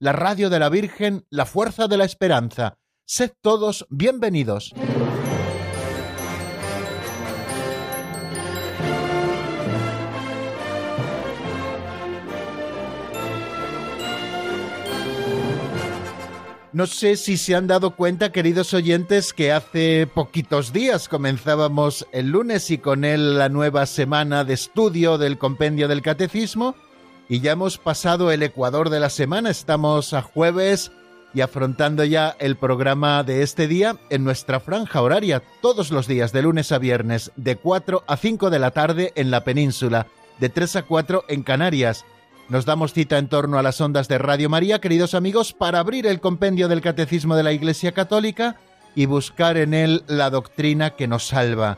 la radio de la Virgen, la fuerza de la esperanza. Sed todos bienvenidos. No sé si se han dado cuenta, queridos oyentes, que hace poquitos días comenzábamos el lunes y con él la nueva semana de estudio del compendio del catecismo y ya hemos pasado el ecuador de la semana, estamos a jueves y afrontando ya el programa de este día en nuestra franja horaria, todos los días de lunes a viernes, de 4 a 5 de la tarde en la península, de 3 a 4 en Canarias nos damos cita en torno a las ondas de Radio María, queridos amigos, para abrir el compendio del Catecismo de la Iglesia Católica y buscar en él la doctrina que nos salva.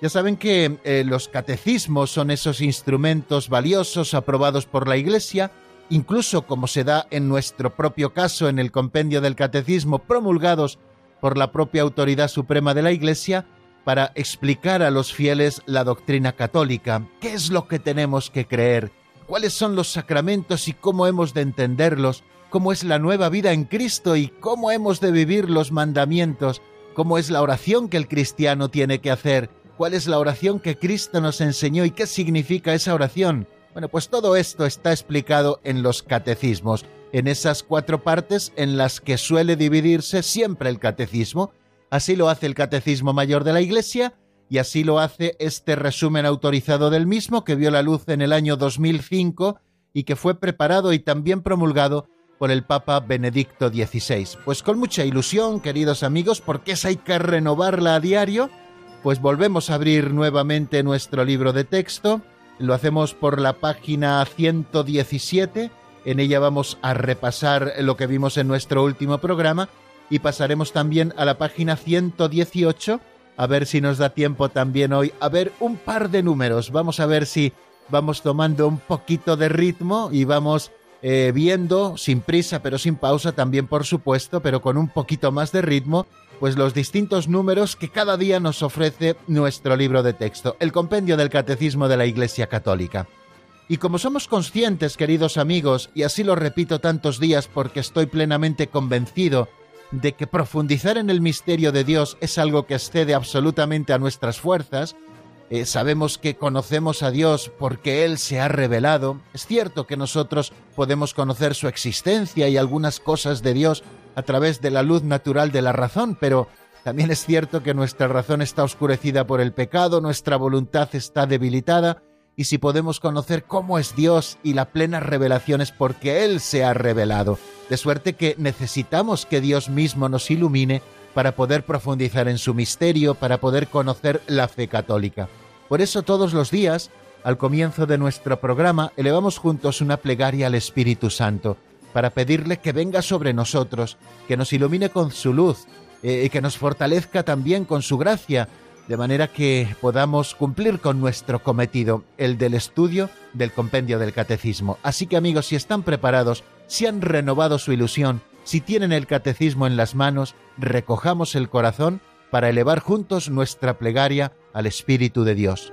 Ya saben que eh, los catecismos son esos instrumentos valiosos aprobados por la Iglesia, incluso como se da en nuestro propio caso en el compendio del Catecismo, promulgados por la propia autoridad suprema de la Iglesia, para explicar a los fieles la doctrina católica, qué es lo que tenemos que creer, cuáles son los sacramentos y cómo hemos de entenderlos, cómo es la nueva vida en Cristo y cómo hemos de vivir los mandamientos, cómo es la oración que el cristiano tiene que hacer, cuál es la oración que Cristo nos enseñó y qué significa esa oración. Bueno, pues todo esto está explicado en los catecismos, en esas cuatro partes en las que suele dividirse siempre el catecismo. Así lo hace el Catecismo Mayor de la Iglesia, y así lo hace este resumen autorizado del mismo que vio la luz en el año 2005 y que fue preparado y también promulgado por el Papa Benedicto XVI. Pues con mucha ilusión, queridos amigos, porque es hay que renovarla a diario, pues volvemos a abrir nuevamente nuestro libro de texto, lo hacemos por la página 117, en ella vamos a repasar lo que vimos en nuestro último programa y pasaremos también a la página 118, a ver si nos da tiempo también hoy a ver un par de números. Vamos a ver si vamos tomando un poquito de ritmo y vamos eh, viendo, sin prisa pero sin pausa también por supuesto, pero con un poquito más de ritmo, pues los distintos números que cada día nos ofrece nuestro libro de texto, el compendio del Catecismo de la Iglesia Católica. Y como somos conscientes, queridos amigos, y así lo repito tantos días porque estoy plenamente convencido de que profundizar en el misterio de Dios es algo que excede absolutamente a nuestras fuerzas, eh, sabemos que conocemos a Dios porque Él se ha revelado. Es cierto que nosotros podemos conocer su existencia y algunas cosas de Dios a través de la luz natural de la razón, pero también es cierto que nuestra razón está oscurecida por el pecado, nuestra voluntad está debilitada, y si podemos conocer cómo es Dios y la plena revelación es porque Él se ha revelado. De suerte que necesitamos que Dios mismo nos ilumine para poder profundizar en su misterio, para poder conocer la fe católica. Por eso todos los días, al comienzo de nuestro programa, elevamos juntos una plegaria al Espíritu Santo, para pedirle que venga sobre nosotros, que nos ilumine con su luz, eh, y que nos fortalezca también con su gracia, de manera que podamos cumplir con nuestro cometido, el del estudio del compendio del catecismo. Así que amigos, si están preparados, si han renovado su ilusión, si tienen el catecismo en las manos, recojamos el corazón para elevar juntos nuestra plegaria al Espíritu de Dios.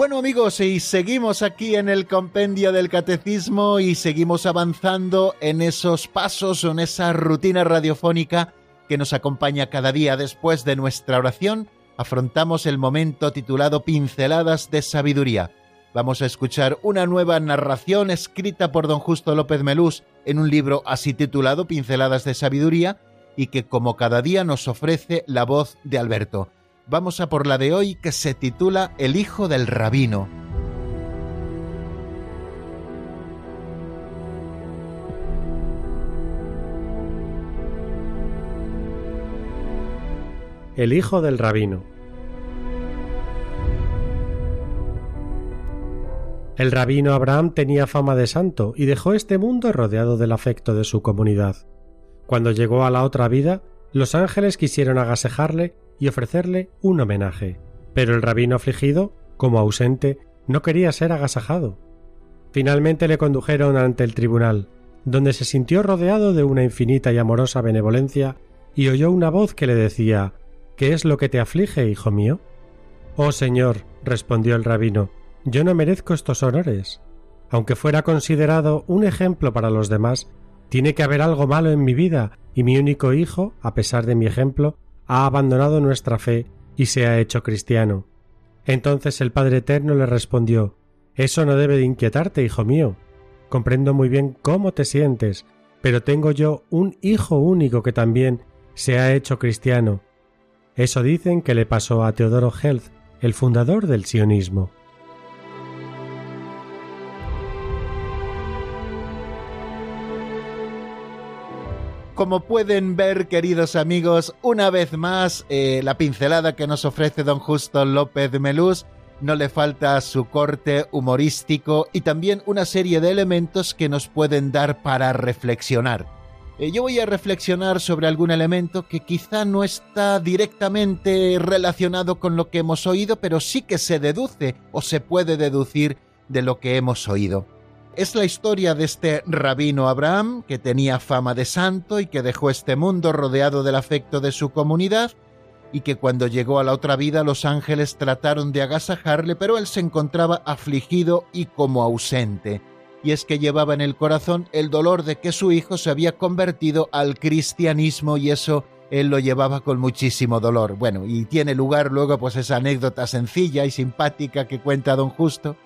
Bueno amigos, y seguimos aquí en el compendio del catecismo y seguimos avanzando en esos pasos o en esa rutina radiofónica que nos acompaña cada día después de nuestra oración. Afrontamos el momento titulado Pinceladas de Sabiduría. Vamos a escuchar una nueva narración escrita por don Justo López Melús en un libro así titulado Pinceladas de Sabiduría y que como cada día nos ofrece la voz de Alberto vamos a por la de hoy que se titula El hijo del rabino. El hijo del rabino. El rabino Abraham tenía fama de santo y dejó este mundo rodeado del afecto de su comunidad. Cuando llegó a la otra vida, los ángeles quisieron agasajarle y ofrecerle un homenaje. Pero el rabino afligido, como ausente, no quería ser agasajado. Finalmente le condujeron ante el tribunal, donde se sintió rodeado de una infinita y amorosa benevolencia y oyó una voz que le decía ¿Qué es lo que te aflige, hijo mío? Oh Señor, respondió el rabino, yo no merezco estos honores. Aunque fuera considerado un ejemplo para los demás, tiene que haber algo malo en mi vida, y mi único hijo, a pesar de mi ejemplo, ha abandonado nuestra fe y se ha hecho cristiano. Entonces el Padre Eterno le respondió Eso no debe de inquietarte, hijo mío. Comprendo muy bien cómo te sientes, pero tengo yo un hijo único que también se ha hecho cristiano. Eso dicen que le pasó a Teodoro Health, el fundador del sionismo. Como pueden ver, queridos amigos, una vez más, eh, la pincelada que nos ofrece don Justo López Melús no le falta su corte humorístico y también una serie de elementos que nos pueden dar para reflexionar. Eh, yo voy a reflexionar sobre algún elemento que quizá no está directamente relacionado con lo que hemos oído, pero sí que se deduce o se puede deducir de lo que hemos oído. Es la historia de este rabino Abraham, que tenía fama de santo y que dejó este mundo rodeado del afecto de su comunidad, y que cuando llegó a la otra vida los ángeles trataron de agasajarle, pero él se encontraba afligido y como ausente. Y es que llevaba en el corazón el dolor de que su hijo se había convertido al cristianismo y eso él lo llevaba con muchísimo dolor. Bueno, y tiene lugar luego pues esa anécdota sencilla y simpática que cuenta don Justo,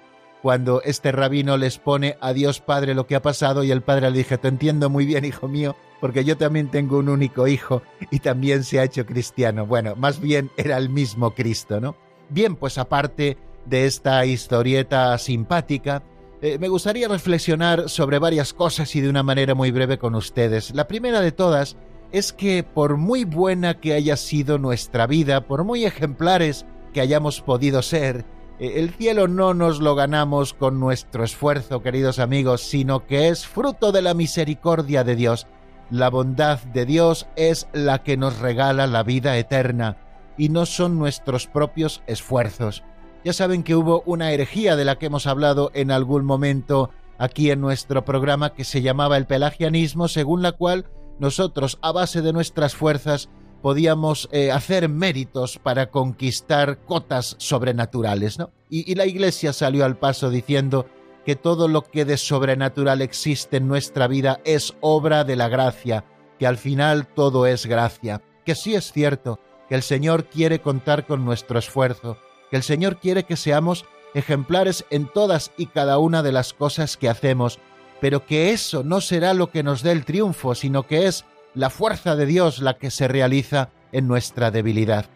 cuando este rabino les pone a Dios Padre lo que ha pasado y el padre le dije, te entiendo muy bien, hijo mío, porque yo también tengo un único hijo y también se ha hecho cristiano. Bueno, más bien era el mismo Cristo, ¿no? Bien, pues aparte de esta historieta simpática, eh, me gustaría reflexionar sobre varias cosas y de una manera muy breve con ustedes. La primera de todas es que por muy buena que haya sido nuestra vida, por muy ejemplares que hayamos podido ser, el cielo no nos lo ganamos con nuestro esfuerzo, queridos amigos, sino que es fruto de la misericordia de Dios. La bondad de Dios es la que nos regala la vida eterna, y no son nuestros propios esfuerzos. Ya saben que hubo una herejía de la que hemos hablado en algún momento aquí en nuestro programa que se llamaba el pelagianismo, según la cual nosotros, a base de nuestras fuerzas, podíamos eh, hacer méritos para conquistar cotas sobrenaturales, ¿no? Y, y la Iglesia salió al paso diciendo que todo lo que de sobrenatural existe en nuestra vida es obra de la gracia, que al final todo es gracia, que sí es cierto, que el Señor quiere contar con nuestro esfuerzo, que el Señor quiere que seamos ejemplares en todas y cada una de las cosas que hacemos, pero que eso no será lo que nos dé el triunfo, sino que es la fuerza de Dios la que se realiza en nuestra debilidad.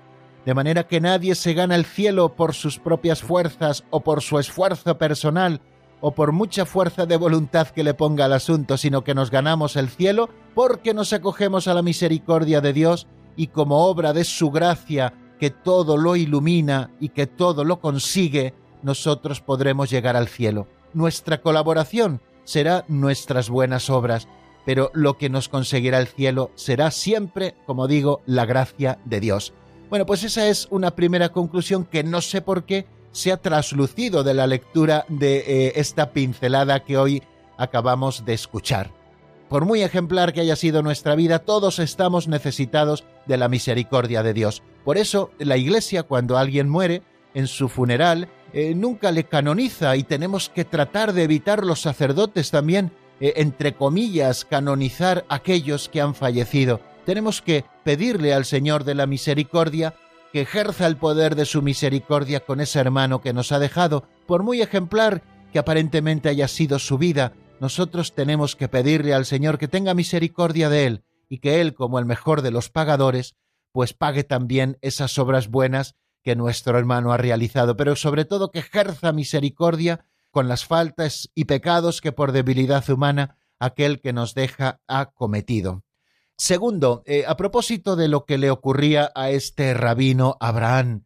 De manera que nadie se gana el cielo por sus propias fuerzas o por su esfuerzo personal o por mucha fuerza de voluntad que le ponga al asunto, sino que nos ganamos el cielo porque nos acogemos a la misericordia de Dios y como obra de su gracia que todo lo ilumina y que todo lo consigue, nosotros podremos llegar al cielo. Nuestra colaboración será nuestras buenas obras, pero lo que nos conseguirá el cielo será siempre, como digo, la gracia de Dios. Bueno, pues esa es una primera conclusión que no sé por qué se ha traslucido de la lectura de eh, esta pincelada que hoy acabamos de escuchar. Por muy ejemplar que haya sido nuestra vida, todos estamos necesitados de la misericordia de Dios. Por eso la Iglesia, cuando alguien muere, en su funeral, eh, nunca le canoniza y tenemos que tratar de evitar los sacerdotes también, eh, entre comillas, canonizar aquellos que han fallecido. Tenemos que pedirle al Señor de la Misericordia que ejerza el poder de su misericordia con ese hermano que nos ha dejado, por muy ejemplar que aparentemente haya sido su vida, nosotros tenemos que pedirle al Señor que tenga misericordia de él y que él, como el mejor de los pagadores, pues pague también esas obras buenas que nuestro hermano ha realizado, pero sobre todo que ejerza misericordia con las faltas y pecados que por debilidad humana aquel que nos deja ha cometido. Segundo, eh, a propósito de lo que le ocurría a este rabino Abraham,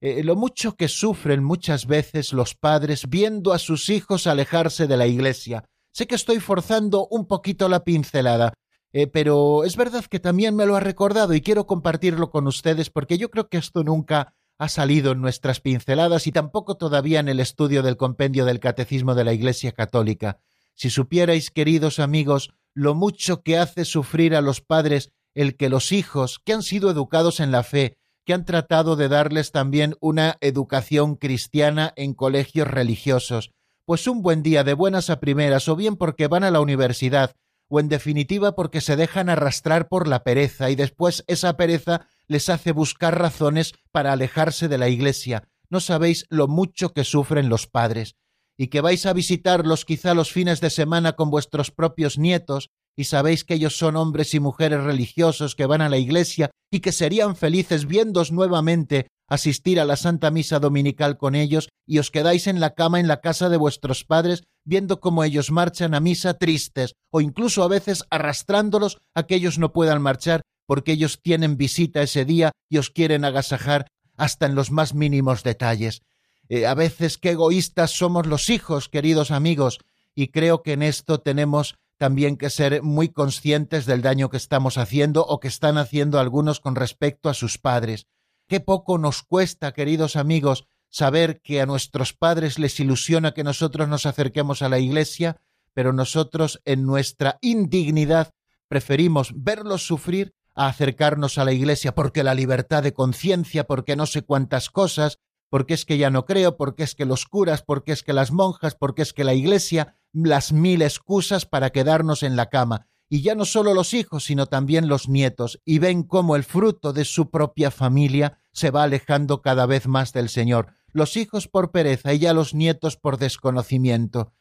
eh, lo mucho que sufren muchas veces los padres viendo a sus hijos alejarse de la iglesia. Sé que estoy forzando un poquito la pincelada, eh, pero es verdad que también me lo ha recordado y quiero compartirlo con ustedes porque yo creo que esto nunca ha salido en nuestras pinceladas y tampoco todavía en el estudio del compendio del Catecismo de la Iglesia Católica. Si supierais, queridos amigos, lo mucho que hace sufrir a los padres el que los hijos, que han sido educados en la fe, que han tratado de darles también una educación cristiana en colegios religiosos, pues un buen día de buenas a primeras, o bien porque van a la universidad, o en definitiva porque se dejan arrastrar por la pereza y después esa pereza les hace buscar razones para alejarse de la Iglesia. No sabéis lo mucho que sufren los padres y que vais a visitarlos quizá los fines de semana con vuestros propios nietos, y sabéis que ellos son hombres y mujeres religiosos que van a la iglesia y que serían felices viéndos nuevamente asistir a la Santa Misa Dominical con ellos, y os quedáis en la cama en la casa de vuestros padres viendo cómo ellos marchan a misa tristes, o incluso a veces arrastrándolos a que ellos no puedan marchar porque ellos tienen visita ese día y os quieren agasajar hasta en los más mínimos detalles. Eh, a veces qué egoístas somos los hijos, queridos amigos, y creo que en esto tenemos también que ser muy conscientes del daño que estamos haciendo o que están haciendo algunos con respecto a sus padres. Qué poco nos cuesta, queridos amigos, saber que a nuestros padres les ilusiona que nosotros nos acerquemos a la Iglesia, pero nosotros en nuestra indignidad preferimos verlos sufrir a acercarnos a la Iglesia porque la libertad de conciencia, porque no sé cuántas cosas, porque es que ya no creo, porque es que los curas, porque es que las monjas, porque es que la iglesia, las mil excusas para quedarnos en la cama. Y ya no solo los hijos, sino también los nietos, y ven cómo el fruto de su propia familia se va alejando cada vez más del Señor, los hijos por pereza y ya los nietos por desconocimiento.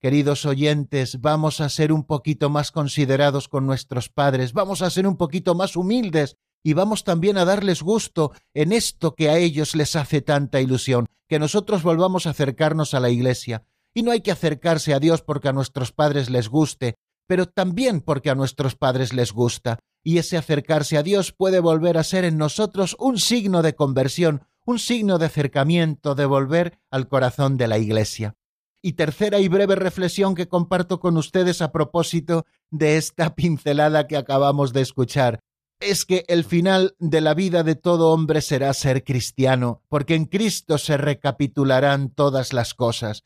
Queridos oyentes, vamos a ser un poquito más considerados con nuestros padres, vamos a ser un poquito más humildes y vamos también a darles gusto en esto que a ellos les hace tanta ilusión, que nosotros volvamos a acercarnos a la Iglesia. Y no hay que acercarse a Dios porque a nuestros padres les guste, pero también porque a nuestros padres les gusta. Y ese acercarse a Dios puede volver a ser en nosotros un signo de conversión, un signo de acercamiento, de volver al corazón de la Iglesia. Y tercera y breve reflexión que comparto con ustedes a propósito de esta pincelada que acabamos de escuchar es que el final de la vida de todo hombre será ser cristiano, porque en Cristo se recapitularán todas las cosas.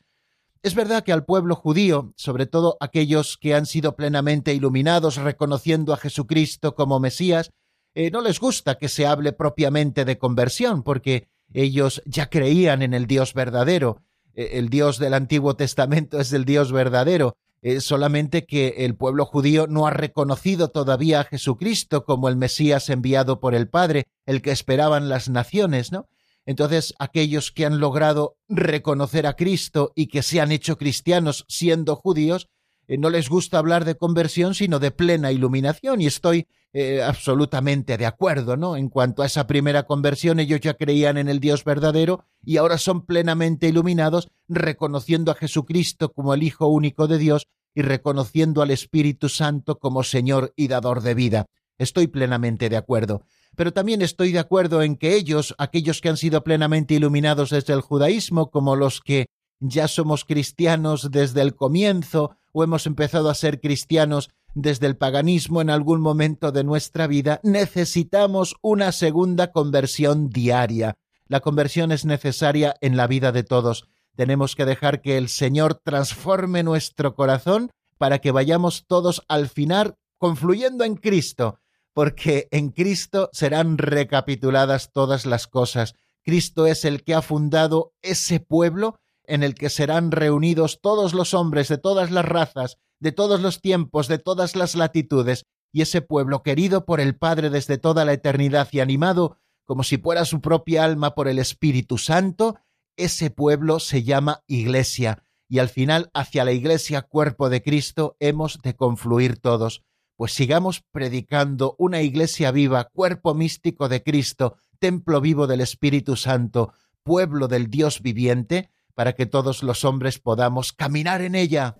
Es verdad que al pueblo judío, sobre todo aquellos que han sido plenamente iluminados reconociendo a Jesucristo como Mesías, eh, no les gusta que se hable propiamente de conversión, porque ellos ya creían en el Dios verdadero. Eh, el Dios del Antiguo Testamento es el Dios verdadero, solamente que el pueblo judío no ha reconocido todavía a Jesucristo como el Mesías enviado por el Padre, el que esperaban las naciones, ¿no? Entonces, aquellos que han logrado reconocer a Cristo y que se han hecho cristianos siendo judíos, eh, no les gusta hablar de conversión, sino de plena iluminación, y estoy eh, absolutamente de acuerdo, ¿no? En cuanto a esa primera conversión, ellos ya creían en el Dios verdadero y ahora son plenamente iluminados, reconociendo a Jesucristo como el Hijo único de Dios y reconociendo al Espíritu Santo como Señor y dador de vida. Estoy plenamente de acuerdo. Pero también estoy de acuerdo en que ellos, aquellos que han sido plenamente iluminados desde el judaísmo, como los que ya somos cristianos desde el comienzo o hemos empezado a ser cristianos desde el paganismo en algún momento de nuestra vida, necesitamos una segunda conversión diaria. La conversión es necesaria en la vida de todos. Tenemos que dejar que el Señor transforme nuestro corazón para que vayamos todos al final confluyendo en Cristo, porque en Cristo serán recapituladas todas las cosas. Cristo es el que ha fundado ese pueblo en el que serán reunidos todos los hombres de todas las razas, de todos los tiempos, de todas las latitudes, y ese pueblo querido por el Padre desde toda la eternidad y animado como si fuera su propia alma por el Espíritu Santo, ese pueblo se llama Iglesia, y al final hacia la Iglesia, cuerpo de Cristo, hemos de confluir todos. Pues sigamos predicando una Iglesia viva, cuerpo místico de Cristo, templo vivo del Espíritu Santo, pueblo del Dios viviente, para que todos los hombres podamos caminar en ella.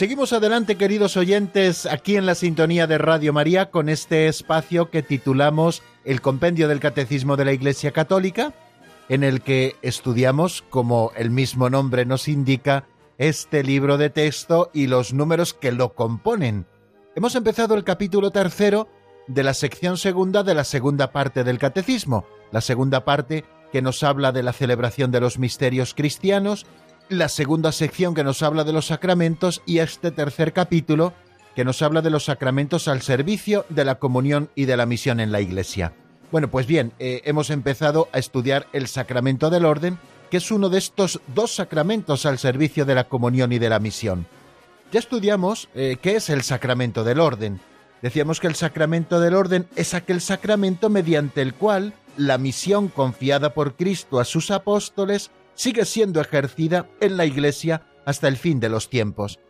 Seguimos adelante, queridos oyentes, aquí en la sintonía de Radio María con este espacio que titulamos El Compendio del Catecismo de la Iglesia Católica, en el que estudiamos, como el mismo nombre nos indica, este libro de texto y los números que lo componen. Hemos empezado el capítulo tercero de la sección segunda de la segunda parte del Catecismo, la segunda parte que nos habla de la celebración de los misterios cristianos la segunda sección que nos habla de los sacramentos y este tercer capítulo que nos habla de los sacramentos al servicio de la comunión y de la misión en la Iglesia. Bueno, pues bien, eh, hemos empezado a estudiar el sacramento del orden, que es uno de estos dos sacramentos al servicio de la comunión y de la misión. Ya estudiamos eh, qué es el sacramento del orden. Decíamos que el sacramento del orden es aquel sacramento mediante el cual la misión confiada por Cristo a sus apóstoles sigue siendo ejercida en la Iglesia hasta el fin de los tiempos.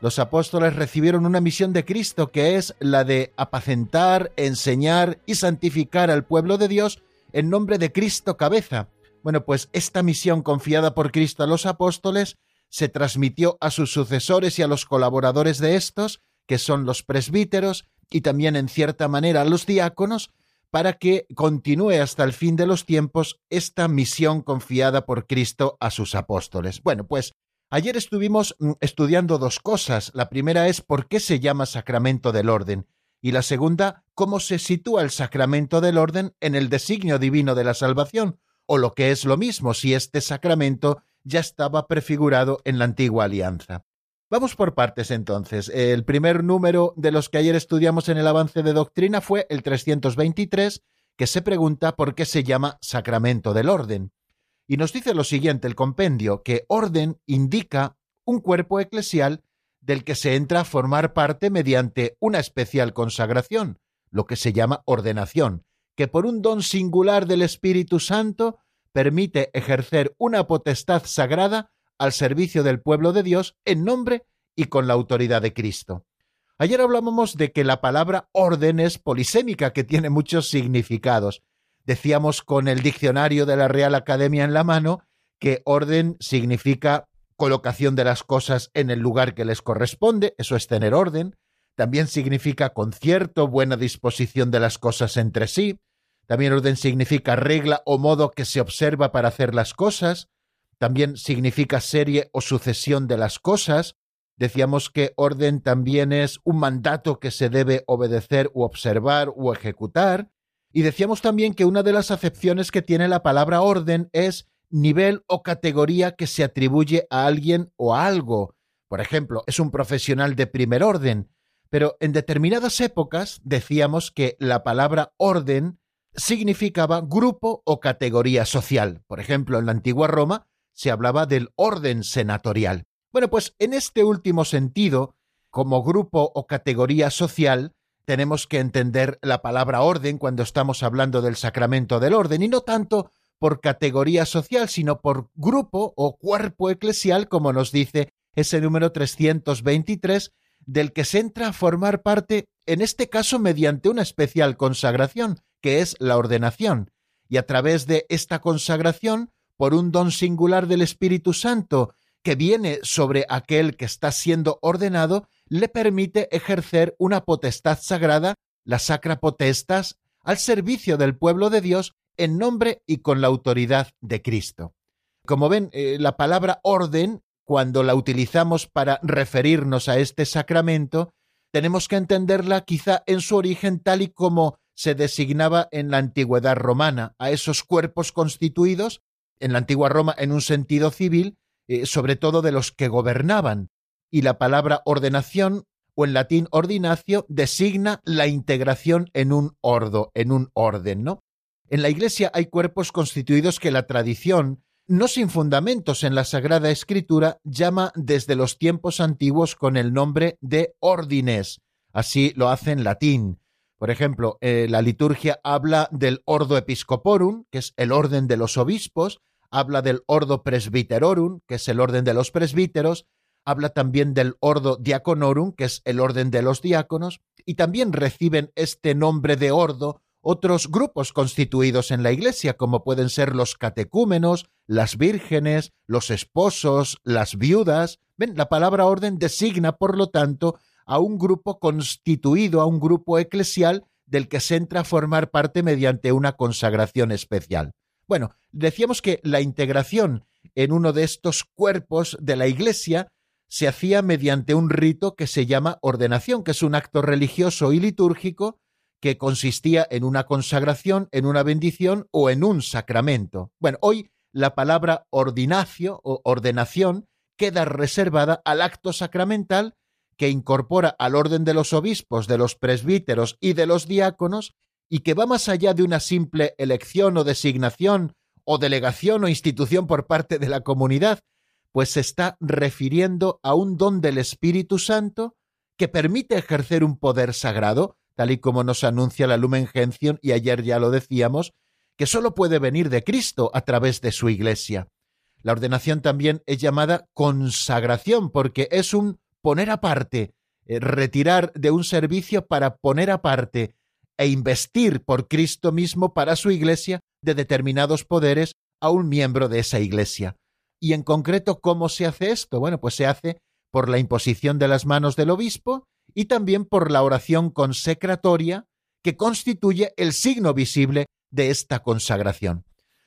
Los apóstoles recibieron una misión de Cristo que es la de apacentar, enseñar y santificar al pueblo de Dios en nombre de Cristo cabeza. Bueno, pues esta misión confiada por Cristo a los apóstoles se transmitió a sus sucesores y a los colaboradores de estos, que son los presbíteros, y también en cierta manera los diáconos, para que continúe hasta el fin de los tiempos esta misión confiada por Cristo a sus apóstoles. Bueno, pues ayer estuvimos mm, estudiando dos cosas. La primera es por qué se llama sacramento del orden y la segunda, cómo se sitúa el sacramento del orden en el designio divino de la salvación, o lo que es lo mismo si este sacramento ya estaba prefigurado en la antigua alianza. Vamos por partes entonces. El primer número de los que ayer estudiamos en el avance de doctrina fue el 323, que se pregunta por qué se llama sacramento del orden. Y nos dice lo siguiente el compendio, que orden indica un cuerpo eclesial del que se entra a formar parte mediante una especial consagración, lo que se llama ordenación, que por un don singular del Espíritu Santo permite ejercer una potestad sagrada al servicio del pueblo de Dios en nombre y con la autoridad de Cristo. Ayer hablábamos de que la palabra orden es polisémica, que tiene muchos significados. Decíamos con el diccionario de la Real Academia en la mano que orden significa colocación de las cosas en el lugar que les corresponde, eso es tener orden. También significa concierto, buena disposición de las cosas entre sí. También orden significa regla o modo que se observa para hacer las cosas también significa serie o sucesión de las cosas. Decíamos que orden también es un mandato que se debe obedecer u observar o ejecutar. Y decíamos también que una de las acepciones que tiene la palabra orden es nivel o categoría que se atribuye a alguien o a algo. Por ejemplo, es un profesional de primer orden, pero en determinadas épocas decíamos que la palabra orden significaba grupo o categoría social. Por ejemplo, en la antigua Roma se hablaba del orden senatorial. Bueno, pues en este último sentido, como grupo o categoría social, tenemos que entender la palabra orden cuando estamos hablando del sacramento del orden, y no tanto por categoría social, sino por grupo o cuerpo eclesial, como nos dice ese número 323, del que se entra a formar parte, en este caso mediante una especial consagración, que es la ordenación, y a través de esta consagración por un don singular del Espíritu Santo que viene sobre aquel que está siendo ordenado, le permite ejercer una potestad sagrada, la sacra potestas, al servicio del pueblo de Dios en nombre y con la autoridad de Cristo. Como ven, eh, la palabra orden, cuando la utilizamos para referirnos a este sacramento, tenemos que entenderla quizá en su origen tal y como se designaba en la antigüedad romana, a esos cuerpos constituidos, en la antigua Roma en un sentido civil, eh, sobre todo de los que gobernaban, y la palabra ordenación o en latín ordinacio designa la integración en un ordo, en un orden, ¿no? En la Iglesia hay cuerpos constituidos que la tradición, no sin fundamentos en la Sagrada Escritura, llama desde los tiempos antiguos con el nombre de ordines. Así lo hace en latín. Por ejemplo, eh, la liturgia habla del ordo episcoporum, que es el orden de los obispos, habla del ordo presbiterorum, que es el orden de los presbíteros, habla también del ordo diaconorum, que es el orden de los diáconos, y también reciben este nombre de ordo otros grupos constituidos en la Iglesia, como pueden ser los catecúmenos, las vírgenes, los esposos, las viudas. La palabra orden designa, por lo tanto, a un grupo constituido, a un grupo eclesial del que se entra a formar parte mediante una consagración especial. Bueno, decíamos que la integración en uno de estos cuerpos de la Iglesia se hacía mediante un rito que se llama ordenación, que es un acto religioso y litúrgico que consistía en una consagración, en una bendición o en un sacramento. Bueno, hoy la palabra ordinacio o ordenación queda reservada al acto sacramental que incorpora al orden de los obispos, de los presbíteros y de los diáconos y que va más allá de una simple elección o designación o delegación o institución por parte de la comunidad, pues se está refiriendo a un don del Espíritu Santo que permite ejercer un poder sagrado tal y como nos anuncia la Lumen Gentium, y ayer ya lo decíamos, que sólo puede venir de Cristo a través de su Iglesia. La ordenación también es llamada consagración, porque es un poner aparte, eh, retirar de un servicio para poner aparte e investir por Cristo mismo para su Iglesia de determinados poderes a un miembro de esa Iglesia. Y en concreto, ¿cómo se hace esto? Bueno, pues se hace por la imposición de las manos del obispo y también por la oración consecratoria que constituye el signo visible de esta consagración.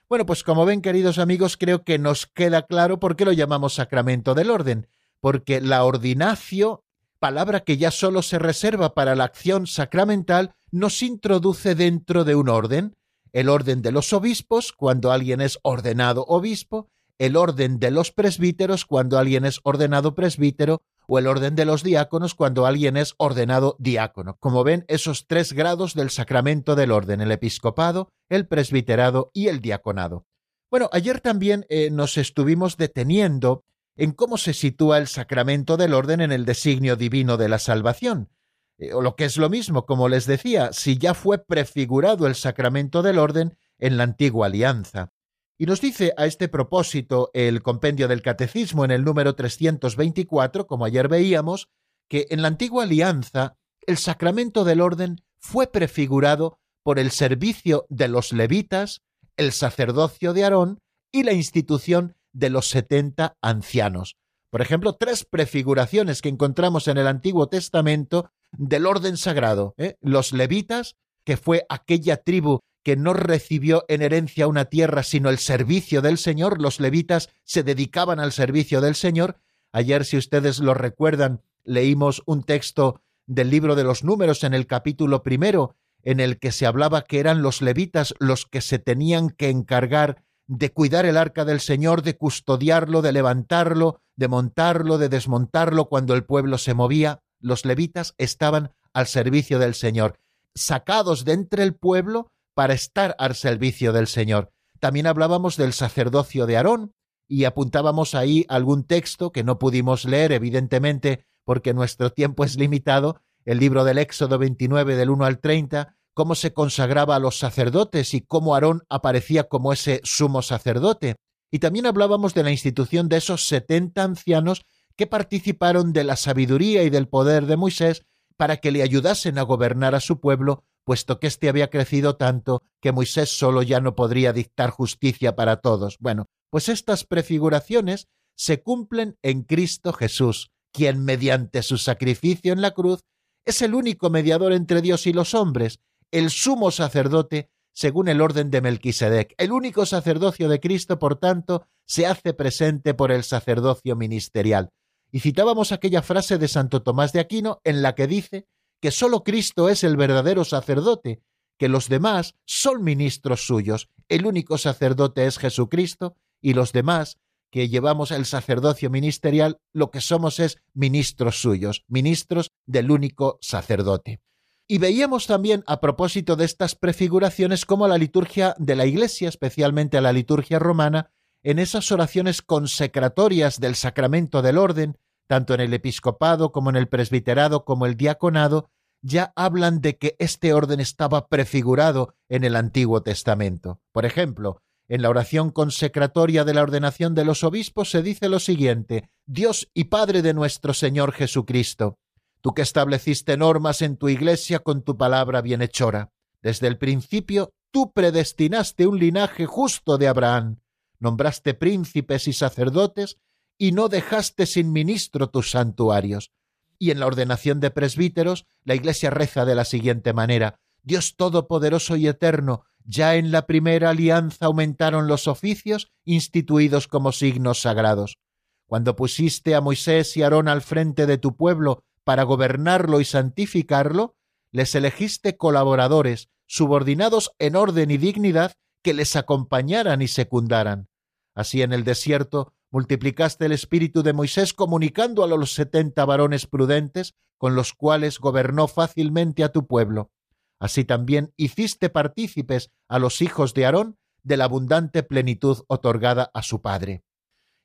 Bueno, pues como ven, queridos amigos, creo que nos queda claro por qué lo llamamos sacramento del orden, porque la ordinacio, palabra que ya solo se reserva para la acción sacramental, nos introduce dentro de un orden, el orden de los obispos, cuando alguien es ordenado obispo, el orden de los presbíteros cuando alguien es ordenado presbítero o el orden de los diáconos cuando alguien es ordenado diácono. Como ven, esos tres grados del sacramento del orden, el episcopado, el presbiterado y el diaconado. Bueno, ayer también eh, nos estuvimos deteniendo en cómo se sitúa el sacramento del orden en el designio divino de la salvación. Eh, o lo que es lo mismo, como les decía, si ya fue prefigurado el sacramento del orden en la antigua alianza. Y nos dice a este propósito el compendio del Catecismo en el número 324, como ayer veíamos, que en la antigua alianza el sacramento del orden fue prefigurado por el servicio de los levitas, el sacerdocio de Aarón y la institución de los setenta ancianos. Por ejemplo, tres prefiguraciones que encontramos en el Antiguo Testamento del orden sagrado. ¿eh? Los levitas, que fue aquella tribu que no recibió en herencia una tierra sino el servicio del Señor, los levitas se dedicaban al servicio del Señor. Ayer, si ustedes lo recuerdan, leímos un texto del libro de los números en el capítulo primero, en el que se hablaba que eran los levitas los que se tenían que encargar de cuidar el arca del Señor, de custodiarlo, de levantarlo, de montarlo, de desmontarlo cuando el pueblo se movía. Los levitas estaban al servicio del Señor, sacados de entre el pueblo para estar al servicio del Señor. También hablábamos del sacerdocio de Aarón y apuntábamos ahí algún texto que no pudimos leer, evidentemente, porque nuestro tiempo es limitado, el libro del Éxodo 29 del 1 al 30, cómo se consagraba a los sacerdotes y cómo Aarón aparecía como ese sumo sacerdote. Y también hablábamos de la institución de esos setenta ancianos que participaron de la sabiduría y del poder de Moisés para que le ayudasen a gobernar a su pueblo puesto que éste había crecido tanto que Moisés solo ya no podría dictar justicia para todos. Bueno, pues estas prefiguraciones se cumplen en Cristo Jesús, quien mediante su sacrificio en la cruz es el único mediador entre Dios y los hombres, el sumo sacerdote según el orden de Melquisedec. El único sacerdocio de Cristo, por tanto, se hace presente por el sacerdocio ministerial. Y citábamos aquella frase de Santo Tomás de Aquino en la que dice que sólo Cristo es el verdadero sacerdote, que los demás son ministros suyos. El único sacerdote es Jesucristo y los demás que llevamos el sacerdocio ministerial, lo que somos es ministros suyos, ministros del único sacerdote. Y veíamos también, a propósito de estas prefiguraciones, como la liturgia de la Iglesia, especialmente la liturgia romana, en esas oraciones consecratorias del sacramento del orden, tanto en el episcopado como en el presbiterado como el diaconado, ya hablan de que este orden estaba prefigurado en el Antiguo Testamento. Por ejemplo, en la oración consecratoria de la ordenación de los obispos se dice lo siguiente, Dios y Padre de nuestro Señor Jesucristo, tú que estableciste normas en tu iglesia con tu palabra bienhechora. Desde el principio tú predestinaste un linaje justo de Abraham, nombraste príncipes y sacerdotes, y no dejaste sin ministro tus santuarios. Y en la ordenación de presbíteros, la iglesia reza de la siguiente manera, Dios Todopoderoso y Eterno, ya en la primera alianza aumentaron los oficios instituidos como signos sagrados. Cuando pusiste a Moisés y Aarón al frente de tu pueblo para gobernarlo y santificarlo, les elegiste colaboradores, subordinados en orden y dignidad, que les acompañaran y secundaran. Así en el desierto multiplicaste el espíritu de Moisés comunicando a los setenta varones prudentes, con los cuales gobernó fácilmente a tu pueblo. Así también hiciste partícipes a los hijos de Aarón de la abundante plenitud otorgada a su padre.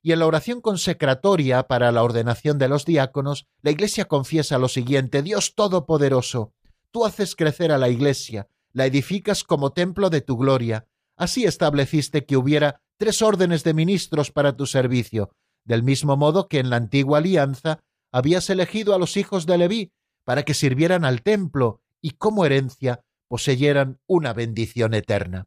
Y en la oración consecratoria para la ordenación de los diáconos, la Iglesia confiesa lo siguiente, Dios Todopoderoso, tú haces crecer a la Iglesia, la edificas como templo de tu gloria. Así estableciste que hubiera tres órdenes de ministros para tu servicio, del mismo modo que en la antigua alianza habías elegido a los hijos de Leví para que sirvieran al templo y como herencia poseyeran una bendición eterna.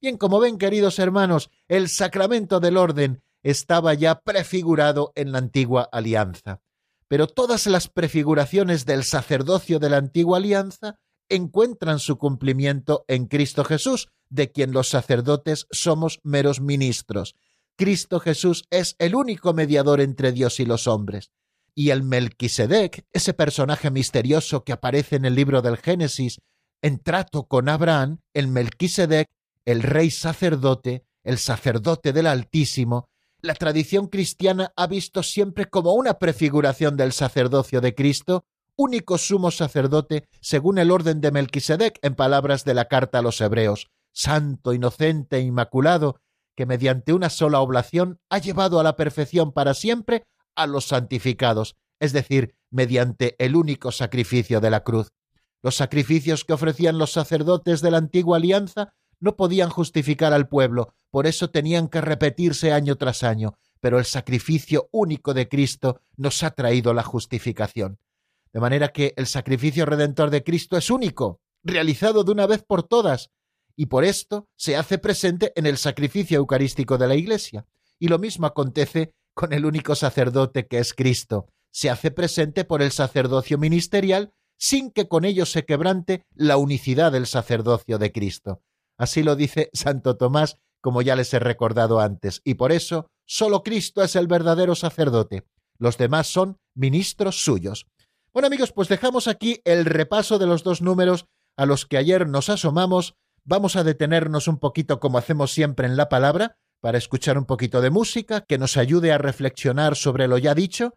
Bien, como ven, queridos hermanos, el sacramento del orden estaba ya prefigurado en la antigua alianza. Pero todas las prefiguraciones del sacerdocio de la antigua alianza encuentran su cumplimiento en Cristo Jesús, de quien los sacerdotes somos meros ministros. Cristo Jesús es el único mediador entre Dios y los hombres y el Melquisedec, ese personaje misterioso que aparece en el libro del Génesis, en trato con Abraham, el Melquisedec, el rey sacerdote, el sacerdote del Altísimo, la tradición cristiana ha visto siempre como una prefiguración del sacerdocio de Cristo, único sumo sacerdote según el orden de Melquisedec en palabras de la carta a los hebreos, santo, inocente e inmaculado, que mediante una sola oblación ha llevado a la perfección para siempre a los santificados, es decir, mediante el único sacrificio de la cruz. Los sacrificios que ofrecían los sacerdotes de la antigua alianza no podían justificar al pueblo, por eso tenían que repetirse año tras año, pero el sacrificio único de Cristo nos ha traído la justificación. De manera que el sacrificio redentor de Cristo es único, realizado de una vez por todas, y por esto se hace presente en el sacrificio eucarístico de la Iglesia. Y lo mismo acontece con el único sacerdote que es Cristo. Se hace presente por el sacerdocio ministerial sin que con ello se quebrante la unicidad del sacerdocio de Cristo. Así lo dice Santo Tomás, como ya les he recordado antes, y por eso solo Cristo es el verdadero sacerdote. Los demás son ministros suyos. Bueno amigos, pues dejamos aquí el repaso de los dos números a los que ayer nos asomamos. Vamos a detenernos un poquito como hacemos siempre en la palabra, para escuchar un poquito de música que nos ayude a reflexionar sobre lo ya dicho.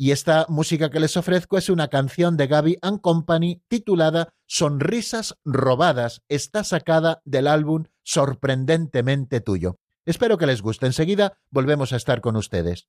Y esta música que les ofrezco es una canción de Gaby Company titulada Sonrisas robadas. Está sacada del álbum Sorprendentemente tuyo. Espero que les guste. Enseguida volvemos a estar con ustedes.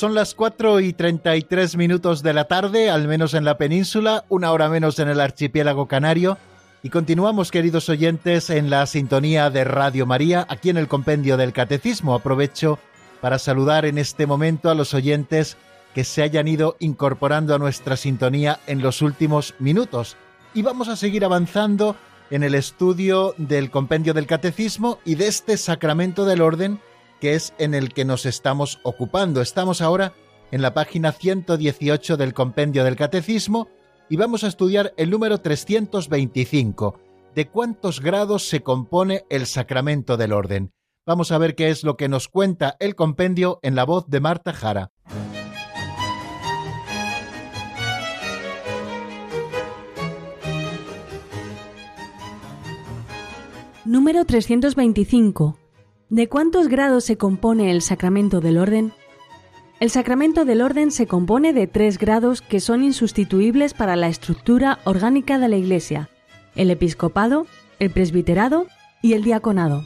Son las 4 y 33 minutos de la tarde, al menos en la península, una hora menos en el archipiélago canario, y continuamos, queridos oyentes, en la sintonía de Radio María, aquí en el Compendio del Catecismo. Aprovecho para saludar en este momento a los oyentes que se hayan ido incorporando a nuestra sintonía en los últimos minutos. Y vamos a seguir avanzando en el estudio del Compendio del Catecismo y de este sacramento del orden que es en el que nos estamos ocupando. Estamos ahora en la página 118 del Compendio del Catecismo y vamos a estudiar el número 325, de cuántos grados se compone el sacramento del orden. Vamos a ver qué es lo que nos cuenta el compendio en la voz de Marta Jara. Número 325 ¿De cuántos grados se compone el sacramento del orden? El sacramento del orden se compone de tres grados que son insustituibles para la estructura orgánica de la Iglesia, el episcopado, el presbiterado y el diaconado.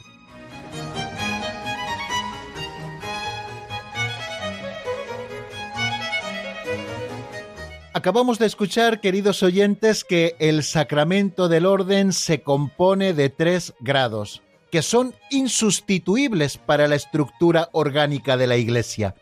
Acabamos de escuchar, queridos oyentes, que el sacramento del orden se compone de tres grados que son insustituibles para la estructura orgánica de la Iglesia.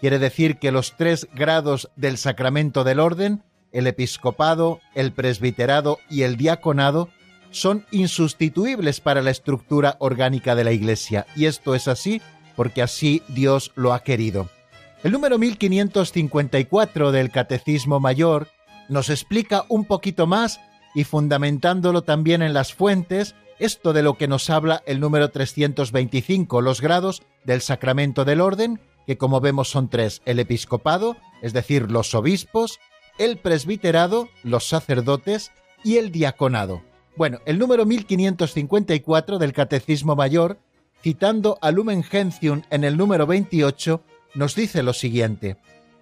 Quiere decir que los tres grados del sacramento del orden, el episcopado, el presbiterado y el diaconado, son insustituibles para la estructura orgánica de la Iglesia. Y esto es así porque así Dios lo ha querido. El número 1554 del Catecismo Mayor nos explica un poquito más y fundamentándolo también en las fuentes, esto de lo que nos habla el número 325, los grados del sacramento del orden, que como vemos son tres, el episcopado, es decir, los obispos, el presbiterado, los sacerdotes y el diaconado. Bueno, el número 1554 del Catecismo Mayor, citando a Lumen Gentium en el número 28, nos dice lo siguiente.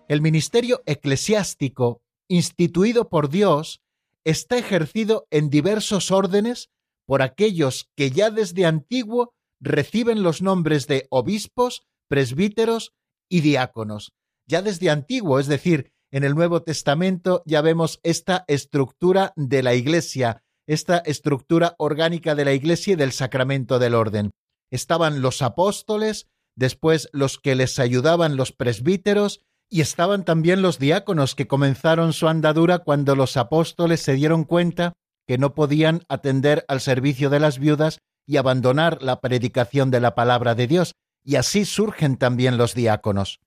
El ministerio eclesiástico instituido por Dios está ejercido en diversos órdenes por aquellos que ya desde antiguo reciben los nombres de obispos, presbíteros y diáconos. Ya desde antiguo, es decir, en el Nuevo Testamento ya vemos esta estructura de la Iglesia, esta estructura orgánica de la Iglesia y del sacramento del orden. Estaban los apóstoles, después los que les ayudaban los presbíteros, y estaban también los diáconos que comenzaron su andadura cuando los apóstoles se dieron cuenta que no podían atender al servicio de las viudas y abandonar la predicación de la palabra de Dios, y así surgen también los diáconos.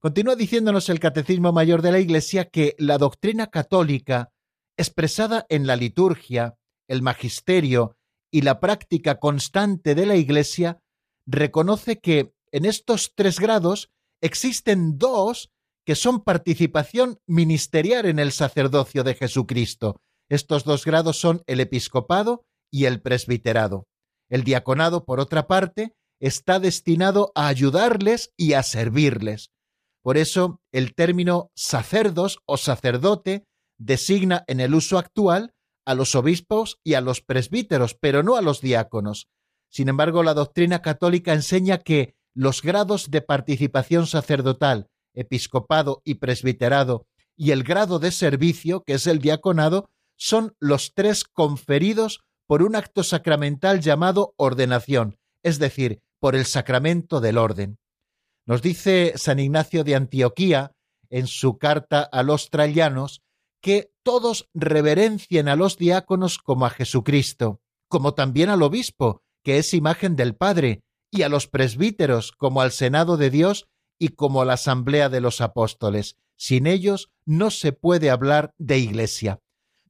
Continúa diciéndonos el Catecismo Mayor de la Iglesia que la doctrina católica, expresada en la liturgia, el magisterio y la práctica constante de la Iglesia, reconoce que en estos tres grados existen dos que son participación ministerial en el sacerdocio de Jesucristo. Estos dos grados son el episcopado y el presbiterado. El diaconado, por otra parte, está destinado a ayudarles y a servirles. Por eso, el término sacerdos o sacerdote designa en el uso actual a los obispos y a los presbíteros, pero no a los diáconos. Sin embargo, la doctrina católica enseña que los grados de participación sacerdotal, episcopado y presbiterado, y el grado de servicio, que es el diaconado, son los tres conferidos por un acto sacramental llamado ordenación, es decir, por el sacramento del orden. Nos dice San Ignacio de Antioquía en su carta a los trallanos que todos reverencien a los diáconos como a Jesucristo, como también al obispo, que es imagen del Padre, y a los presbíteros como al Senado de Dios y como a la Asamblea de los Apóstoles. Sin ellos no se puede hablar de Iglesia.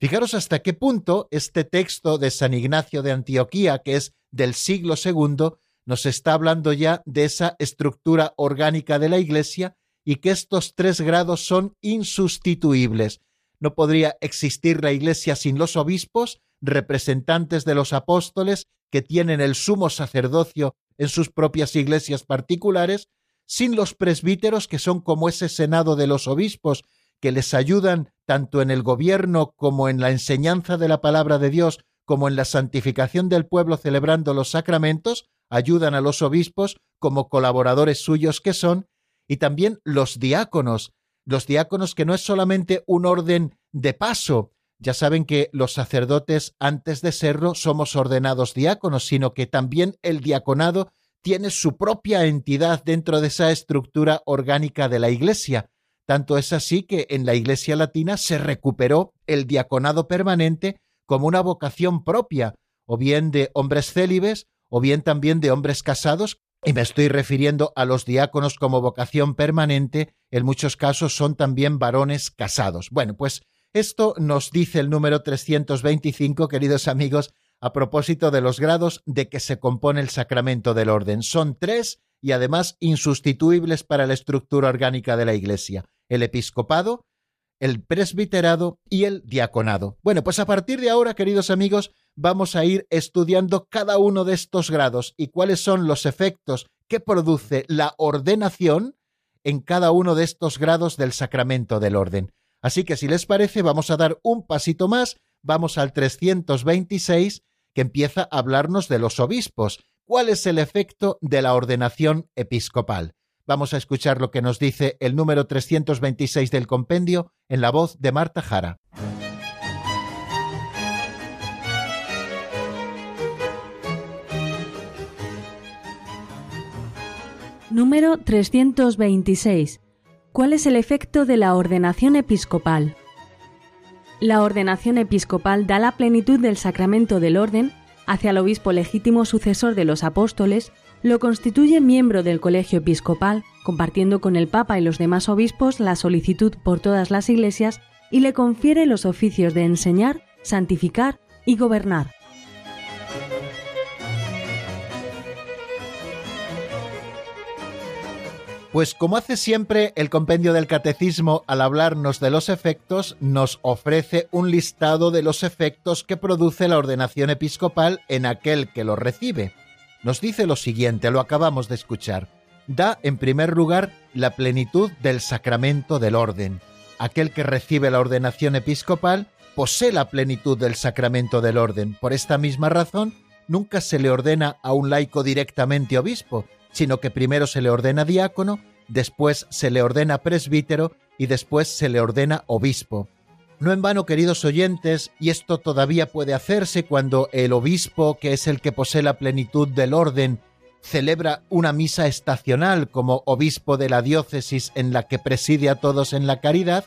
Fijaros hasta qué punto este texto de San Ignacio de Antioquía, que es del siglo II, nos está hablando ya de esa estructura orgánica de la Iglesia y que estos tres grados son insustituibles. No podría existir la Iglesia sin los obispos, representantes de los apóstoles, que tienen el sumo sacerdocio en sus propias iglesias particulares, sin los presbíteros, que son como ese senado de los obispos, que les ayudan tanto en el gobierno como en la enseñanza de la palabra de Dios, como en la santificación del pueblo celebrando los sacramentos, ayudan a los obispos como colaboradores suyos que son, y también los diáconos, los diáconos que no es solamente un orden de paso, ya saben que los sacerdotes antes de serlo somos ordenados diáconos, sino que también el diaconado tiene su propia entidad dentro de esa estructura orgánica de la Iglesia. Tanto es así que en la Iglesia latina se recuperó el diaconado permanente como una vocación propia, o bien de hombres célibes, o bien también de hombres casados, y me estoy refiriendo a los diáconos como vocación permanente, en muchos casos son también varones casados. Bueno, pues esto nos dice el número 325, queridos amigos, a propósito de los grados de que se compone el sacramento del orden. Son tres y además insustituibles para la estructura orgánica de la Iglesia el episcopado, el presbiterado y el diaconado. Bueno, pues a partir de ahora, queridos amigos, vamos a ir estudiando cada uno de estos grados y cuáles son los efectos que produce la ordenación en cada uno de estos grados del sacramento del orden. Así que si les parece, vamos a dar un pasito más, vamos al 326, que empieza a hablarnos de los obispos. ¿Cuál es el efecto de la ordenación episcopal? Vamos a escuchar lo que nos dice el número 326 del compendio en la voz de Marta Jara. Número 326. ¿Cuál es el efecto de la ordenación episcopal? La ordenación episcopal da la plenitud del sacramento del orden hacia el obispo legítimo sucesor de los apóstoles lo constituye miembro del colegio episcopal, compartiendo con el Papa y los demás obispos la solicitud por todas las iglesias y le confiere los oficios de enseñar, santificar y gobernar. Pues como hace siempre el compendio del catecismo al hablarnos de los efectos, nos ofrece un listado de los efectos que produce la ordenación episcopal en aquel que lo recibe nos dice lo siguiente, lo acabamos de escuchar. Da, en primer lugar, la plenitud del sacramento del orden. Aquel que recibe la ordenación episcopal posee la plenitud del sacramento del orden. Por esta misma razón, nunca se le ordena a un laico directamente obispo, sino que primero se le ordena diácono, después se le ordena presbítero y después se le ordena obispo. No en vano, queridos oyentes, y esto todavía puede hacerse cuando el obispo, que es el que posee la plenitud del orden, celebra una misa estacional como obispo de la diócesis en la que preside a todos en la caridad,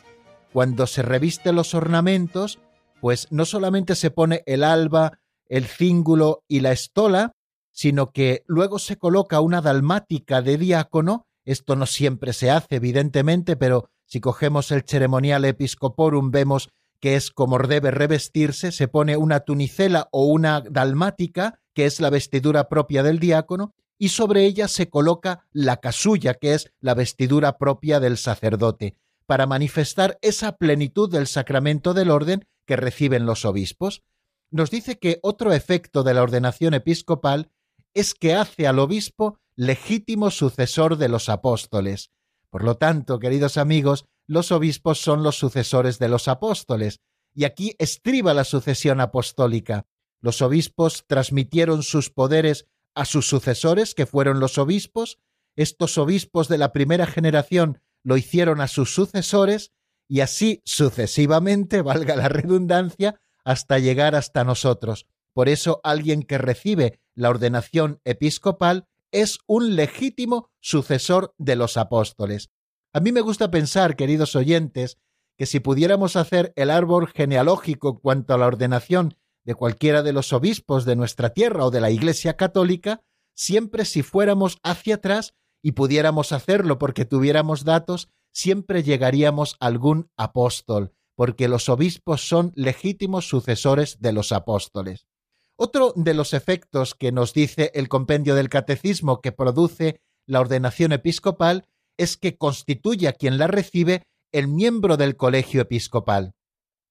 cuando se reviste los ornamentos, pues no solamente se pone el alba, el cíngulo y la estola, sino que luego se coloca una dalmática de diácono, esto no siempre se hace, evidentemente, pero si cogemos el ceremonial episcoporum vemos que es como debe revestirse, se pone una tunicela o una dalmática, que es la vestidura propia del diácono, y sobre ella se coloca la casulla, que es la vestidura propia del sacerdote, para manifestar esa plenitud del sacramento del orden que reciben los obispos. Nos dice que otro efecto de la ordenación episcopal es que hace al obispo legítimo sucesor de los apóstoles. Por lo tanto, queridos amigos, los obispos son los sucesores de los apóstoles, y aquí estriba la sucesión apostólica. Los obispos transmitieron sus poderes a sus sucesores, que fueron los obispos, estos obispos de la primera generación lo hicieron a sus sucesores, y así sucesivamente, valga la redundancia, hasta llegar hasta nosotros. Por eso alguien que recibe la ordenación episcopal es un legítimo sucesor de los apóstoles. A mí me gusta pensar, queridos oyentes, que si pudiéramos hacer el árbol genealógico cuanto a la ordenación de cualquiera de los obispos de nuestra tierra o de la Iglesia católica, siempre si fuéramos hacia atrás y pudiéramos hacerlo porque tuviéramos datos, siempre llegaríamos a algún apóstol, porque los obispos son legítimos sucesores de los apóstoles. Otro de los efectos que nos dice el compendio del catecismo que produce la ordenación episcopal es que constituye a quien la recibe el miembro del colegio episcopal.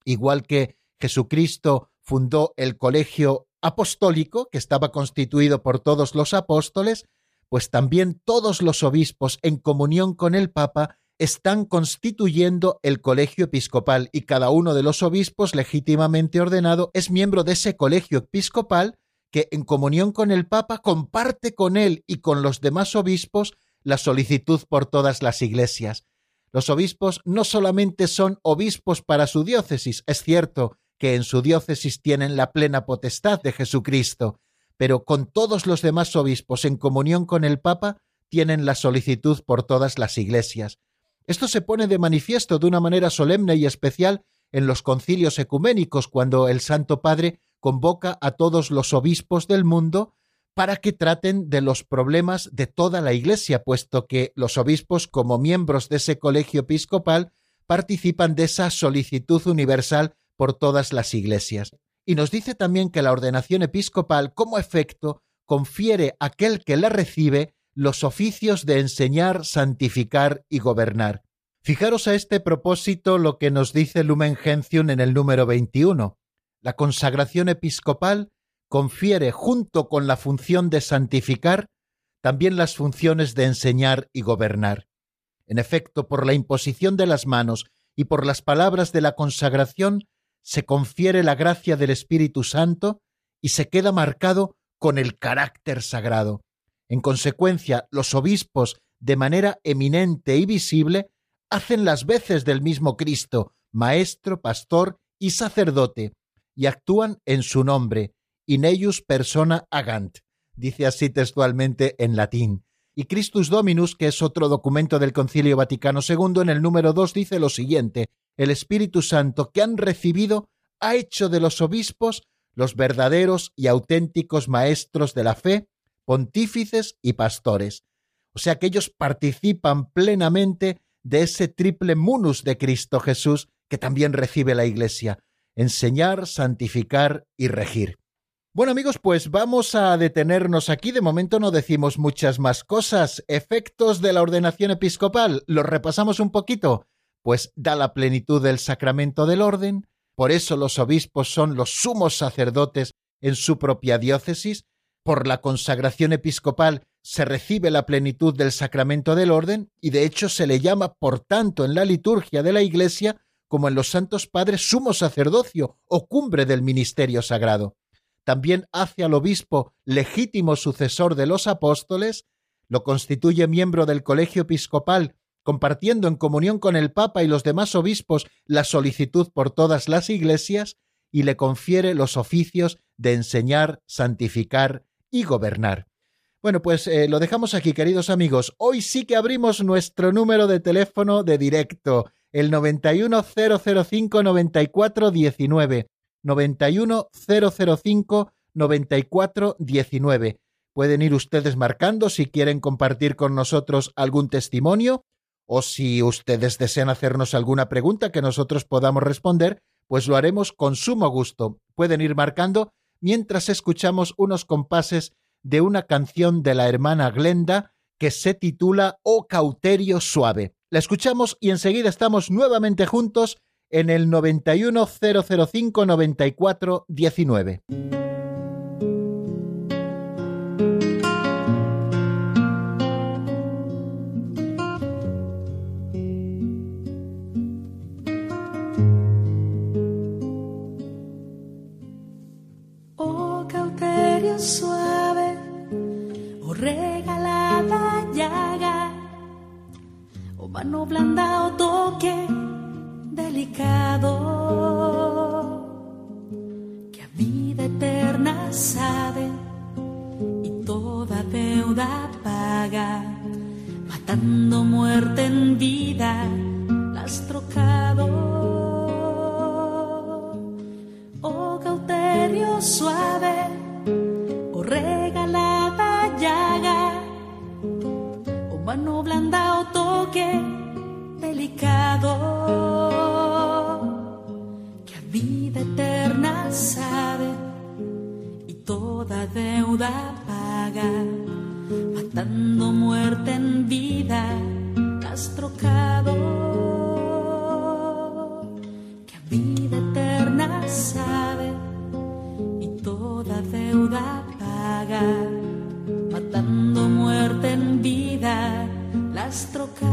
Igual que Jesucristo fundó el colegio apostólico, que estaba constituido por todos los apóstoles, pues también todos los obispos en comunión con el Papa están constituyendo el colegio episcopal y cada uno de los obispos legítimamente ordenado es miembro de ese colegio episcopal que en comunión con el Papa comparte con él y con los demás obispos la solicitud por todas las iglesias. Los obispos no solamente son obispos para su diócesis, es cierto que en su diócesis tienen la plena potestad de Jesucristo, pero con todos los demás obispos en comunión con el Papa tienen la solicitud por todas las iglesias. Esto se pone de manifiesto de una manera solemne y especial en los concilios ecuménicos, cuando el Santo Padre convoca a todos los obispos del mundo para que traten de los problemas de toda la Iglesia, puesto que los obispos, como miembros de ese colegio episcopal, participan de esa solicitud universal por todas las iglesias. Y nos dice también que la ordenación episcopal, como efecto, confiere a aquel que la recibe los oficios de enseñar, santificar y gobernar. Fijaros a este propósito lo que nos dice Lumen Gentium en el número 21. La consagración episcopal confiere junto con la función de santificar también las funciones de enseñar y gobernar. En efecto, por la imposición de las manos y por las palabras de la consagración se confiere la gracia del Espíritu Santo y se queda marcado con el carácter sagrado. En consecuencia, los obispos, de manera eminente y visible, hacen las veces del mismo Cristo, maestro, pastor y sacerdote, y actúan en su nombre, in eius persona agant, dice así textualmente en latín. Y Christus Dominus, que es otro documento del Concilio Vaticano II, en el número 2 dice lo siguiente, el Espíritu Santo que han recibido ha hecho de los obispos los verdaderos y auténticos maestros de la fe pontífices y pastores. O sea que ellos participan plenamente de ese triple munus de Cristo Jesús que también recibe la Iglesia, enseñar, santificar y regir. Bueno amigos, pues vamos a detenernos aquí. De momento no decimos muchas más cosas. Efectos de la ordenación episcopal. ¿Los repasamos un poquito? Pues da la plenitud del sacramento del orden. Por eso los obispos son los sumos sacerdotes en su propia diócesis por la consagración episcopal se recibe la plenitud del sacramento del orden y de hecho se le llama, por tanto, en la liturgia de la Iglesia como en los santos padres, sumo sacerdocio o cumbre del ministerio sagrado. También hace al obispo legítimo sucesor de los apóstoles, lo constituye miembro del colegio episcopal, compartiendo en comunión con el Papa y los demás obispos la solicitud por todas las iglesias, y le confiere los oficios de enseñar, santificar y gobernar. Bueno, pues eh, lo dejamos aquí, queridos amigos. Hoy sí que abrimos nuestro número de teléfono de directo, el 910059419. 910059419. Pueden ir ustedes marcando si quieren compartir con nosotros algún testimonio o si ustedes desean hacernos alguna pregunta que nosotros podamos responder, pues lo haremos con sumo gusto. Pueden ir marcando mientras escuchamos unos compases de una canción de la hermana Glenda que se titula O Cauterio Suave. La escuchamos y enseguida estamos nuevamente juntos en el 910059419. Mano blanda o toque delicado que a vida eterna sabe y toda deuda paga, matando muerte en vida, las trocado. Oh cauterio suave, mano blanda o toque delicado. Que a vida eterna sabe y toda deuda paga, matando muerte en vida, has trocado. Que a vida eterna sabe y toda deuda paga, matando muerte en vida, las trocado.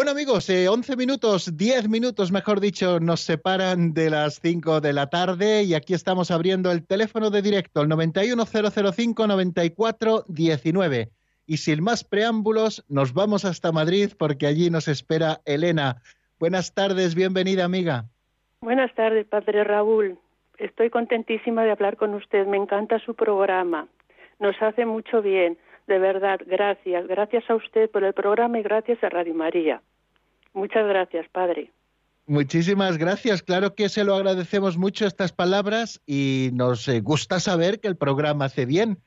Bueno amigos, eh, 11 minutos, 10 minutos mejor dicho, nos separan de las 5 de la tarde y aquí estamos abriendo el teléfono de directo, el 910059419. Y sin más preámbulos, nos vamos hasta Madrid porque allí nos espera Elena. Buenas tardes, bienvenida amiga. Buenas tardes, padre Raúl. Estoy contentísima de hablar con usted, me encanta su programa, nos hace mucho bien de verdad, gracias. Gracias a usted por el programa y gracias a Radio María. Muchas gracias, Padre. Muchísimas gracias. Claro que se lo agradecemos mucho estas palabras y nos eh, gusta saber que el programa hace bien.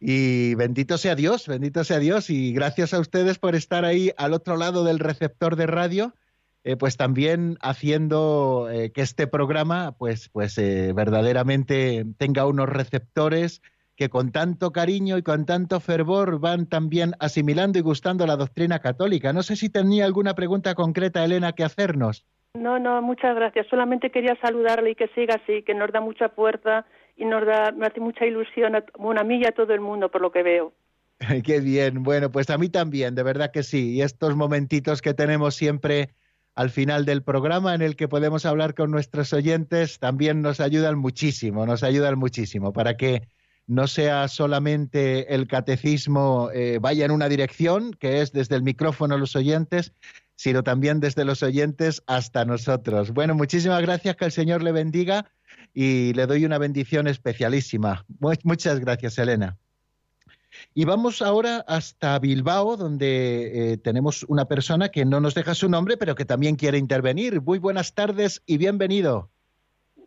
Y bendito sea Dios, bendito sea Dios. Y gracias a ustedes por estar ahí al otro lado del receptor de radio, eh, pues también haciendo eh, que este programa, pues, pues verdaderamente tenga unos receptores que con tanto cariño y con tanto fervor van también asimilando y gustando la doctrina católica. No sé si tenía alguna pregunta concreta, Elena, que hacernos. No, no, muchas gracias. Solamente quería saludarle y que siga así, que nos da mucha fuerza y nos da, hace mucha ilusión, a, bueno, a mí y a todo el mundo, por lo que veo. Qué bien. Bueno, pues a mí también, de verdad que sí. Y estos momentitos que tenemos siempre al final del programa en el que podemos hablar con nuestros oyentes también nos ayudan muchísimo, nos ayudan muchísimo para que no sea solamente el catecismo eh, vaya en una dirección, que es desde el micrófono a los oyentes, sino también desde los oyentes hasta nosotros. Bueno, muchísimas gracias, que el Señor le bendiga y le doy una bendición especialísima. Muchas gracias, Elena. Y vamos ahora hasta Bilbao, donde eh, tenemos una persona que no nos deja su nombre, pero que también quiere intervenir. Muy buenas tardes y bienvenido.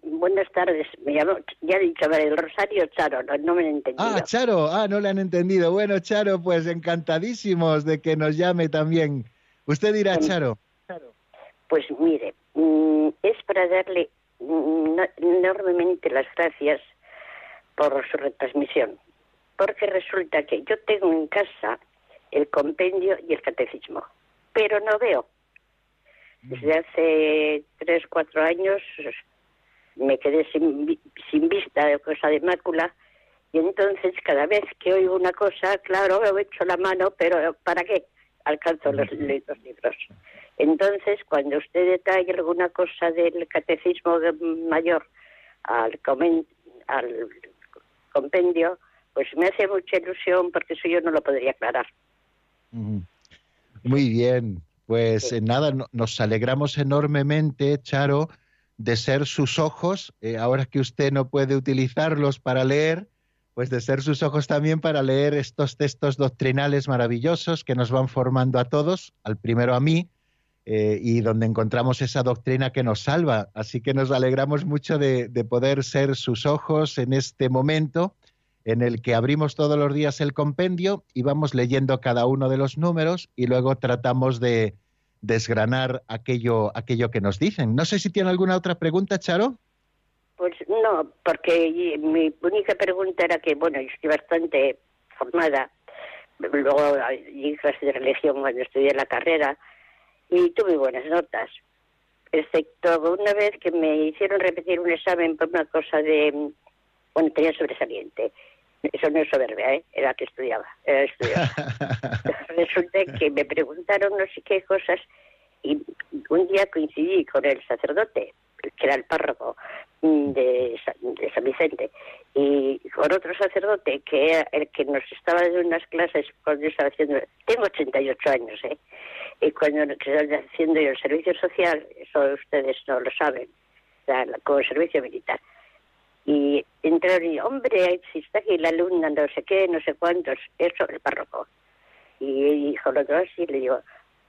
Buenas tardes, me llamo, ya he dicho, el Rosario Charo, no, me han entendido. Ah, Charo, ah, no le han entendido. Bueno, Charo, pues encantadísimos de que nos llame también. Usted dirá, Charo. Pues mire, mm, es para darle mm, enormemente las gracias por su retransmisión, porque resulta que yo tengo en casa el compendio y el catecismo, pero no veo. Desde hace tres, cuatro años me quedé sin, sin vista de cosa de mácula y entonces cada vez que oigo una cosa, claro, he hecho la mano, pero ¿para qué? Alcanzo los, libros. Entonces, cuando usted detalle alguna cosa del catecismo mayor al, al compendio, pues me hace mucha ilusión porque eso yo no lo podría aclarar. Muy bien, pues eh, nada, nos alegramos enormemente, Charo, de ser sus ojos, eh, ahora que usted no puede utilizarlos para leer, pues de ser sus ojos también para leer estos textos doctrinales maravillosos que nos van formando a todos, al primero a mí, eh, y donde encontramos esa doctrina que nos salva. Así que nos alegramos mucho de, de poder ser sus ojos en este momento en el que abrimos todos los días el compendio y vamos leyendo cada uno de los números y luego tratamos de, desgranar aquello, aquello que nos dicen. No sé si tiene alguna otra pregunta, Charo. Pues no, porque mi única pregunta era que, bueno, yo estoy bastante formada, luego di clase de religión cuando estudié la carrera y tuve buenas notas, excepto una vez que me hicieron repetir un examen por una cosa de, bueno, tenía sobresaliente. Eso no es soberbia, ¿eh? era que estudiaba. Era Resulta que me preguntaron no sé qué cosas y un día coincidí con el sacerdote, que era el párroco de San, Vicente, y con otro sacerdote que era el que nos estaba dando unas clases cuando yo estaba haciendo, tengo 88 años, ¿eh? y cuando estaba haciendo yo el servicio social, eso ustedes no lo saben, como servicio militar y entraron y, hombre, si está aquí la alumna, no sé qué, no sé cuántos, eso, el párroco. Y dijo el otro así, le digo,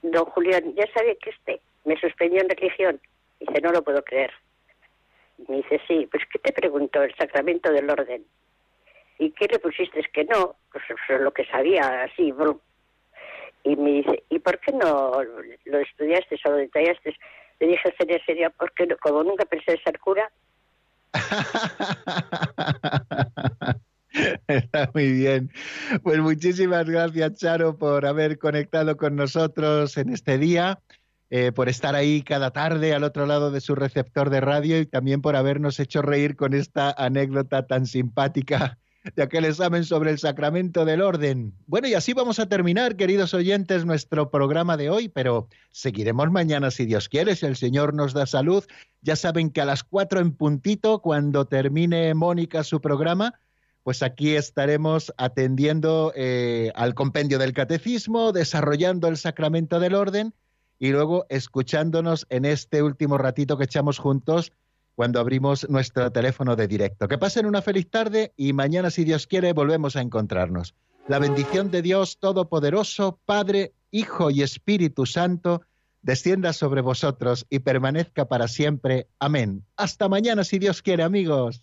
don Julián, ya sabe que este me suspendió en religión. Dice, no lo puedo creer. Me dice, sí, pues ¿qué te preguntó? El sacramento del orden. ¿Y qué le pusiste? Es que no, pues lo que sabía, así, bro. Y me dice, ¿y por qué no lo estudiaste o lo detallaste? Le dije, sería, sería, porque como nunca pensé ser cura, Está muy bien. Pues muchísimas gracias, Charo, por haber conectado con nosotros en este día, eh, por estar ahí cada tarde al otro lado de su receptor de radio y también por habernos hecho reír con esta anécdota tan simpática de aquel examen sobre el sacramento del orden. Bueno, y así vamos a terminar, queridos oyentes, nuestro programa de hoy, pero seguiremos mañana si Dios quiere, si el Señor nos da salud. Ya saben que a las cuatro en puntito, cuando termine Mónica su programa, pues aquí estaremos atendiendo eh, al compendio del catecismo, desarrollando el sacramento del orden y luego escuchándonos en este último ratito que echamos juntos cuando abrimos nuestro teléfono de directo. Que pasen una feliz tarde y mañana, si Dios quiere, volvemos a encontrarnos. La bendición de Dios Todopoderoso, Padre, Hijo y Espíritu Santo, descienda sobre vosotros y permanezca para siempre. Amén. Hasta mañana si Dios quiere, amigos.